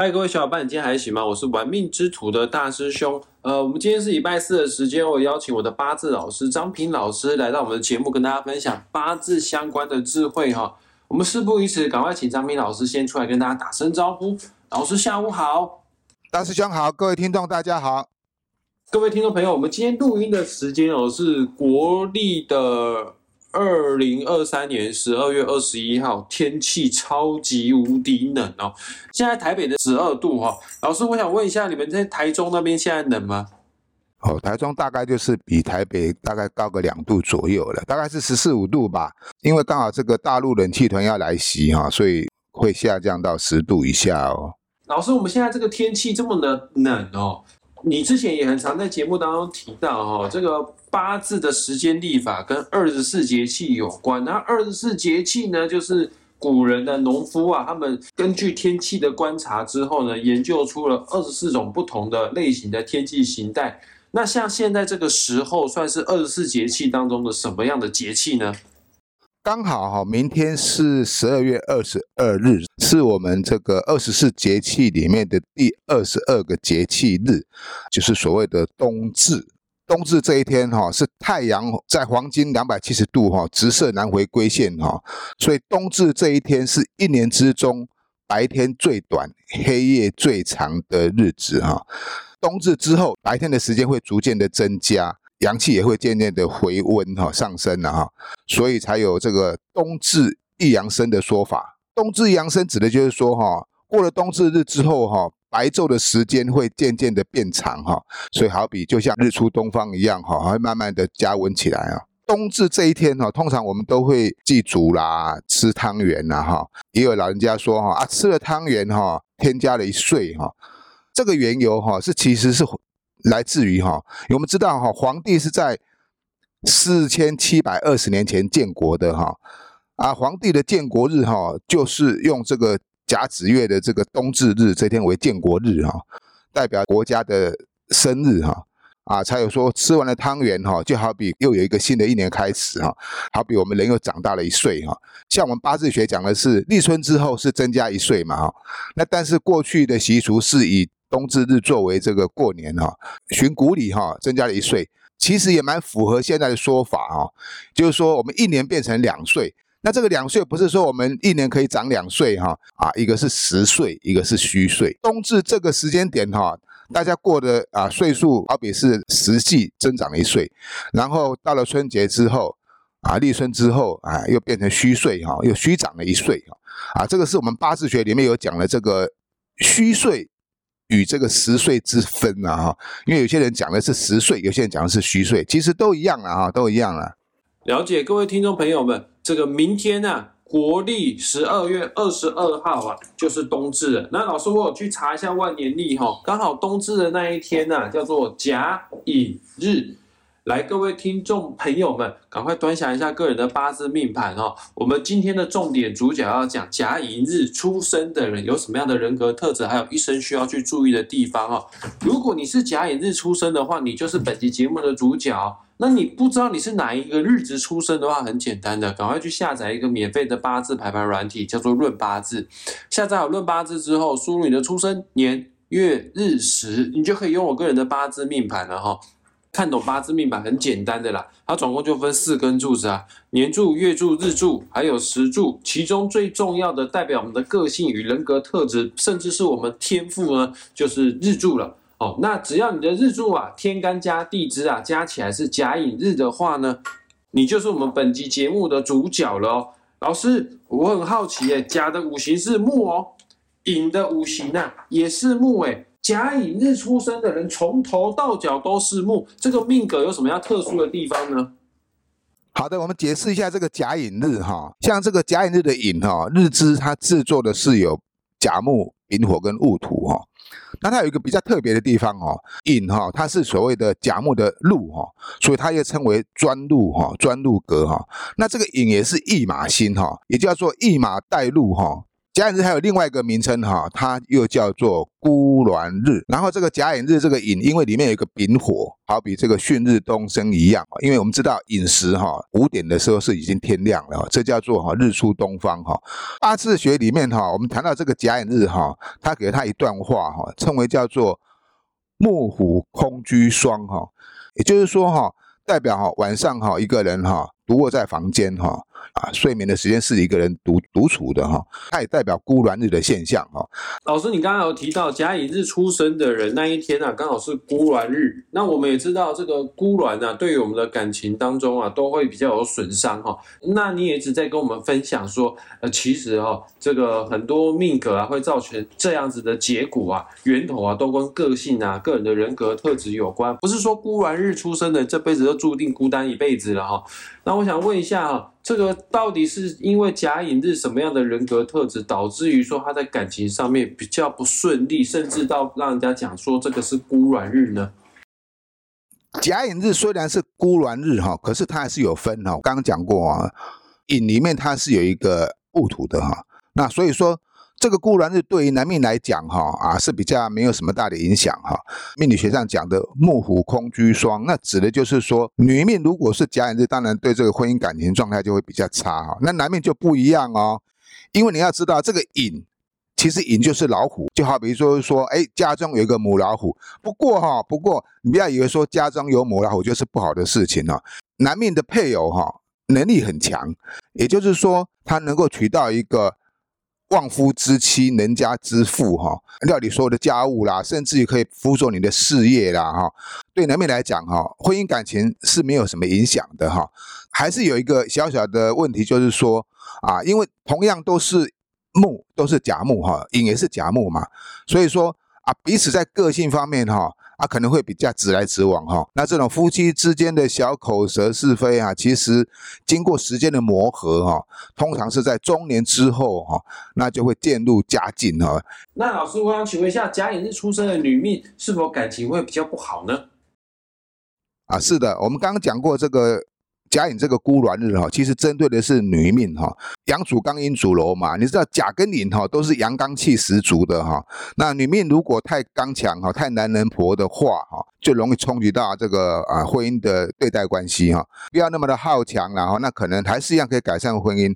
嗨，各位小伙伴，你今天还行吗？我是玩命之徒的大师兄。呃，我们今天是礼拜四的时间，我邀请我的八字老师张平老师来到我们的节目，跟大家分享八字相关的智慧哈。我们事不宜迟，赶快请张平老师先出来跟大家打声招呼。老师下午好，大师兄好，各位听众大家好。各位听众朋友，我们今天录音的时间哦是国历的。二零二三年十二月二十一号，天气超级无敌冷哦！现在台北的十二度哈，老师，我想问一下，你们在台中那边现在冷吗？哦，台中大概就是比台北大概高个两度左右了，大概是十四五度吧。因为刚好这个大陆冷气团要来袭哈，所以会下降到十度以下哦。老师，我们现在这个天气这么的冷哦，你之前也很常在节目当中提到哈，这个。八字的时间历法跟二十四节气有关，那二十四节气呢，就是古人的农夫啊，他们根据天气的观察之后呢，研究出了二十四种不同的类型的天气形态。那像现在这个时候，算是二十四节气当中的什么样的节气呢？刚好哈，明天是十二月二十二日，是我们这个二十四节气里面的第二十二个节气日，就是所谓的冬至。冬至这一天哈，是太阳在黄金两百七十度哈直射南回归线哈，所以冬至这一天是一年之中白天最短、黑夜最长的日子哈。冬至之后，白天的时间会逐渐的增加，阳气也会渐渐的回温哈上升了哈，所以才有这个冬至一阳生的说法。冬至一阳生指的就是说哈，过了冬至日之后哈。白昼的时间会渐渐的变长哈，所以好比就像日出东方一样哈，会慢慢的加温起来啊。冬至这一天哈，通常我们都会祭祖啦，吃汤圆啦哈。也有老人家说哈啊，吃了汤圆哈，添加了一岁哈。这个缘由哈，是其实是来自于哈，我们知道哈，皇帝是在四千七百二十年前建国的哈啊，皇帝的建国日哈，就是用这个。甲子月的这个冬至日这天为建国日哈，代表国家的生日哈啊，才有说吃完了汤圆哈，就好比又有一个新的一年开始哈，好比我们人又长大了一岁哈。像我们八字学讲的是立春之后是增加一岁嘛哈，那但是过去的习俗是以冬至日作为这个过年哈，循古礼哈增加了一岁，其实也蛮符合现在的说法哈，就是说我们一年变成两岁。那这个两岁不是说我们一年可以长两岁哈啊，一个是实岁，一个是虚岁。冬至这个时间点哈，大家过的啊岁数好比是实际增长了一岁，然后到了春节之后啊，立春之后啊，又变成虚岁哈，又虚长了一岁啊，这个是我们八字学里面有讲了这个虚岁与这个实岁之分啊哈，因为有些人讲的是实岁，有些人讲的是虚岁，其实都一样啊，都一样啊。了解各位听众朋友们。这个明天呢，国历十二月二十二号啊，就是冬至了。那老师，我有去查一下万年历哈，刚好冬至的那一天呢，叫做甲乙日。来，各位听众朋友们，赶快端详一下个人的八字命盘哦。我们今天的重点主角要讲甲寅日出生的人有什么样的人格特质，还有一生需要去注意的地方哦。如果你是甲寅日出生的话，你就是本期节目的主角。那你不知道你是哪一个日子出生的话，很简单的，赶快去下载一个免费的八字排盘软体，叫做论八字。下载好论八字之后，输入你的出生年月日时，你就可以用我个人的八字命盘了哈。看懂八字命盘很简单的啦，它总共就分四根柱子啊，年柱、月柱、日柱，还有时柱。其中最重要的代表我们的个性与人格特质，甚至是我们天赋呢，就是日柱了。哦，那只要你的日柱啊，天干加地支啊，加起来是甲寅日的话呢，你就是我们本集节目的主角了哦。老师，我很好奇耶，甲的五行是木哦，寅的五行呢也是木诶。甲寅日出生的人从头到脚都是木，这个命格有什么样特殊的地方呢？好的，我们解释一下这个甲寅日哈，像这个甲寅日的寅哈，日支它制作的是有甲木、丙火跟戊土哈。那它有一个比较特别的地方哦，寅哈，它是所谓的甲木的禄哈，所以它又称为专禄哈，专禄格哈。那这个寅也是驿马星哈，也叫做驿马带禄哈。甲寅日还有另外一个名称哈，它又叫做孤鸾日。然后这个甲寅日这个寅，因为里面有一个丙火，好比这个旭日东升一样。因为我们知道寅时哈五点的时候是已经天亮了，这叫做哈日出东方哈。八字学里面哈，我们谈到这个甲寅日哈，他给了他一段话哈，称为叫做木虎空居双哈，也就是说哈，代表哈晚上哈一个人哈独卧在房间哈。啊，睡眠的时间是一个人独独处的哈，它也代表孤鸾日的现象哈。老师，你刚刚有提到甲乙日出生的人那一天啊，刚好是孤鸾日。那我们也知道这个孤鸾啊，对于我们的感情当中啊，都会比较有损伤哈。那你也一直在跟我们分享说，呃，其实哈，这个很多命格啊，会造成这样子的结果啊，源头啊，都跟个性啊、个人的人格特质有关。不是说孤鸾日出生的这辈子就注定孤单一辈子了哈。那我想问一下哈。这个到底是因为甲寅日什么样的人格特质，导致于说他在感情上面比较不顺利，甚至到让人家讲说这个是孤鸾日呢？甲寅日虽然是孤鸾日哈，可是它还是有分哈。刚刚讲过啊，寅里面它是有一个戊土的哈，那所以说。这个固然是对于男命来讲，哈啊是比较没有什么大的影响，哈。命理学上讲的木虎空居双，那指的就是说，女命如果是甲寅日，当然对这个婚姻感情状态就会比较差，哈。那男命就不一样哦，因为你要知道，这个寅其实寅就是老虎，就好比说说，哎，家中有一个母老虎。不过哈，不过你不要以为说家中有母老虎就是不好的事情哦。男命的配偶哈能力很强，也就是说他能够娶到一个。旺夫之妻，人家之妇，哈，料理所有的家务啦，甚至于可以辅佐你的事业啦，哈。对男命来讲，哈，婚姻感情是没有什么影响的，哈。还是有一个小小的问题，就是说，啊，因为同样都是木，都是甲木，哈，寅也是甲木嘛，所以说啊，彼此在个性方面，哈。啊，可能会比较直来直往哈。那这种夫妻之间的小口舌是非啊，其实经过时间的磨合哈，通常是在中年之后哈，那就会渐入佳境哈。那老师，我想请问一下，甲寅日出生的女命是否感情会比较不好呢？啊，是的，我们刚刚讲过这个。甲寅这个孤鸾日哈，其实针对的是女命哈，阳主刚阴主柔嘛。你知道甲跟寅哈都是阳刚气十足的哈，那女命如果太刚强哈，太男人婆的话哈，就容易冲击到这个啊婚姻的对待关系哈。不要那么的好强然后那可能还是一样可以改善婚姻。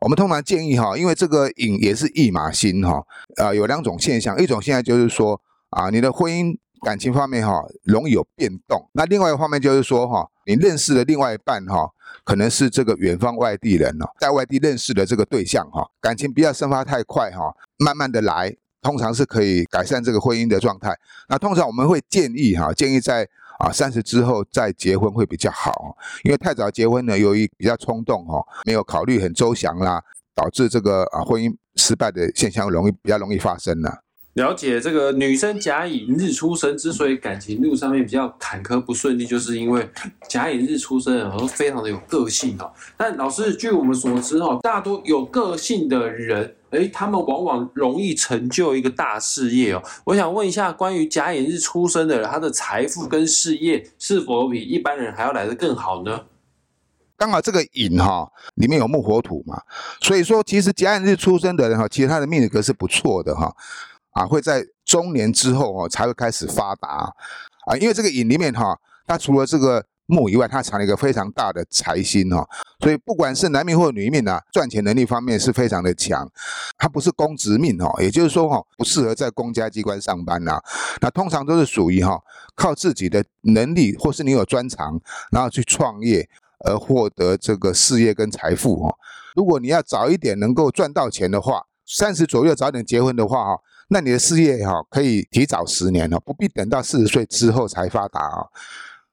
我们通常建议哈，因为这个寅也是驿马星哈，呃有两种现象，一种现在就是说啊你的婚姻。感情方面哈，容易有变动。那另外一方面就是说哈，你认识的另外一半哈，可能是这个远方外地人哦，在外地认识的这个对象哈，感情不要生发太快哈，慢慢的来，通常是可以改善这个婚姻的状态。那通常我们会建议哈，建议在啊三十之后再结婚会比较好，因为太早结婚呢，由于比较冲动哈，没有考虑很周详啦，导致这个啊婚姻失败的现象容易比较容易发生呢。了解这个女生甲乙日出生之所以感情路上面比较坎坷不顺利，就是因为甲乙日出生的人非常的有个性哦。但老师，据我们所知哦，大多有个性的人，哎，他们往往容易成就一个大事业哦。我想问一下，关于甲乙日出生的人，他的财富跟事业是否比一般人还要来得更好呢？刚好这个寅哈里面有木火土嘛，所以说其实甲乙日出生的人哈，其实他的命格是不错的哈。啊，会在中年之后哦才会开始发达啊，因为这个影里面哈，它除了这个木以外，它藏了一个非常大的财星哈，所以不管是男命或女命啊，赚钱能力方面是非常的强。它不是公职命哈，也就是说哈，不适合在公家机关上班呐。那通常都是属于哈，靠自己的能力或是你有专长，然后去创业而获得这个事业跟财富哈。如果你要早一点能够赚到钱的话，三十左右早点结婚的话哈。那你的事业哈可以提早十年哦，不必等到四十岁之后才发达啊。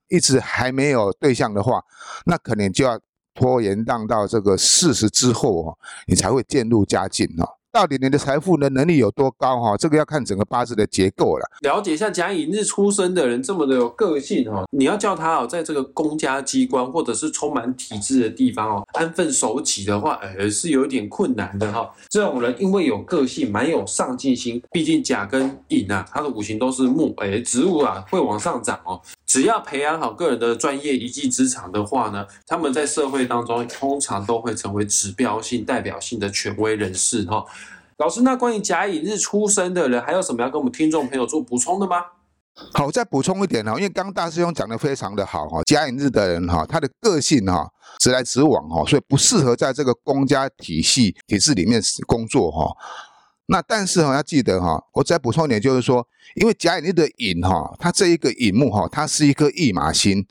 一直还没有对象的话，那可能就要拖延到到这个四十之后哦，你才会渐入佳境哦。到底你的财富的能力有多高哈？这个要看整个八字的结构了。了解一下甲乙日出生的人这么的有个性哈，你要叫他哦，在这个公家机关或者是充满体制的地方哦，安分守己的话，呃，是有点困难的哈。这种人因为有个性，蛮有上进心。毕竟甲跟乙啊，他的五行都是木，哎，植物啊会往上涨哦。只要培养好个人的专业一技之长的话呢，他们在社会当中通常都会成为指标性、代表性的权威人士哈。老师，那关于甲乙日出生的人，还有什么要跟我们听众朋友做补充的吗？好，再补充一点哈，因为刚大师兄讲的非常的好哈，甲乙日的人哈，他的个性哈直来直往哈，所以不适合在这个公家体系体制里面工作哈。那但是哈要记得哈，我再补充一点，就是说，因为甲乙的寅哈，它这一个寅木哈，它是一颗驿马星，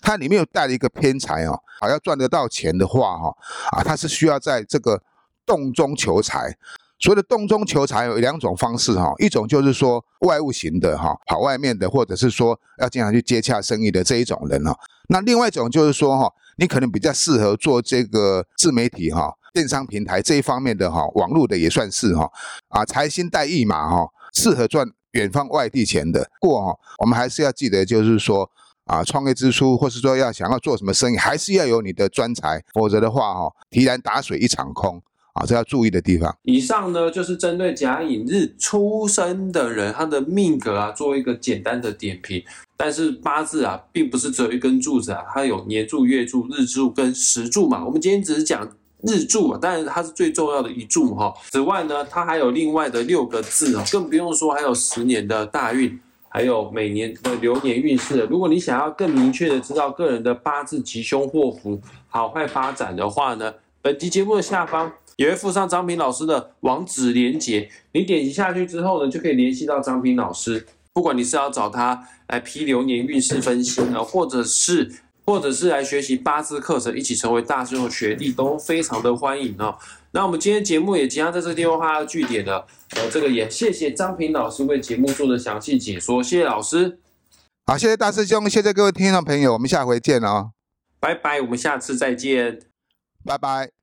它里面有带了一个偏财哦，啊要赚得到钱的话哈，啊它是需要在这个洞中求财。所谓的洞中求财有两种方式哈，一种就是说外务型的哈，跑外面的，或者是说要经常去接洽生意的这一种人哈。那另外一种就是说哈，你可能比较适合做这个自媒体哈、电商平台这一方面的哈，网络的也算是哈。啊，财星带一马哈，适合赚远方外地钱的。过哈，我们还是要记得，就是说啊，创业之初，或是说要想要做什么生意，还是要有你的专才，否则的话哈，提篮打水一场空。啊，这要注意的地方。以上呢，就是针对甲寅日出生的人，他的命格啊，做一个简单的点评。但是八字啊，并不是只有一根柱子啊，它有年柱、月柱、日柱跟时柱嘛。我们今天只是讲日柱啊，当然它是最重要的一柱哈。此外呢，它还有另外的六个字啊，更不用说还有十年的大运，还有每年的流年运势。如果你想要更明确的知道个人的八字吉凶祸福、好坏发展的话呢，本期节目的下方。也会附上张平老师的网址连接，你点击下去之后呢，就可以联系到张平老师。不管你是要找他来批流年运势分析呢，或者是或者是来学习八字课程，一起成为大师兄学弟，都非常的欢迎哦。那我们今天节目也即将在这个地方画句点了。呃，这个也谢谢张平老师为节目做的详细解说，谢谢老师。好，谢谢大师兄，谢谢各位听众朋友，我们下回见哦。拜拜，我们下次再见。拜拜。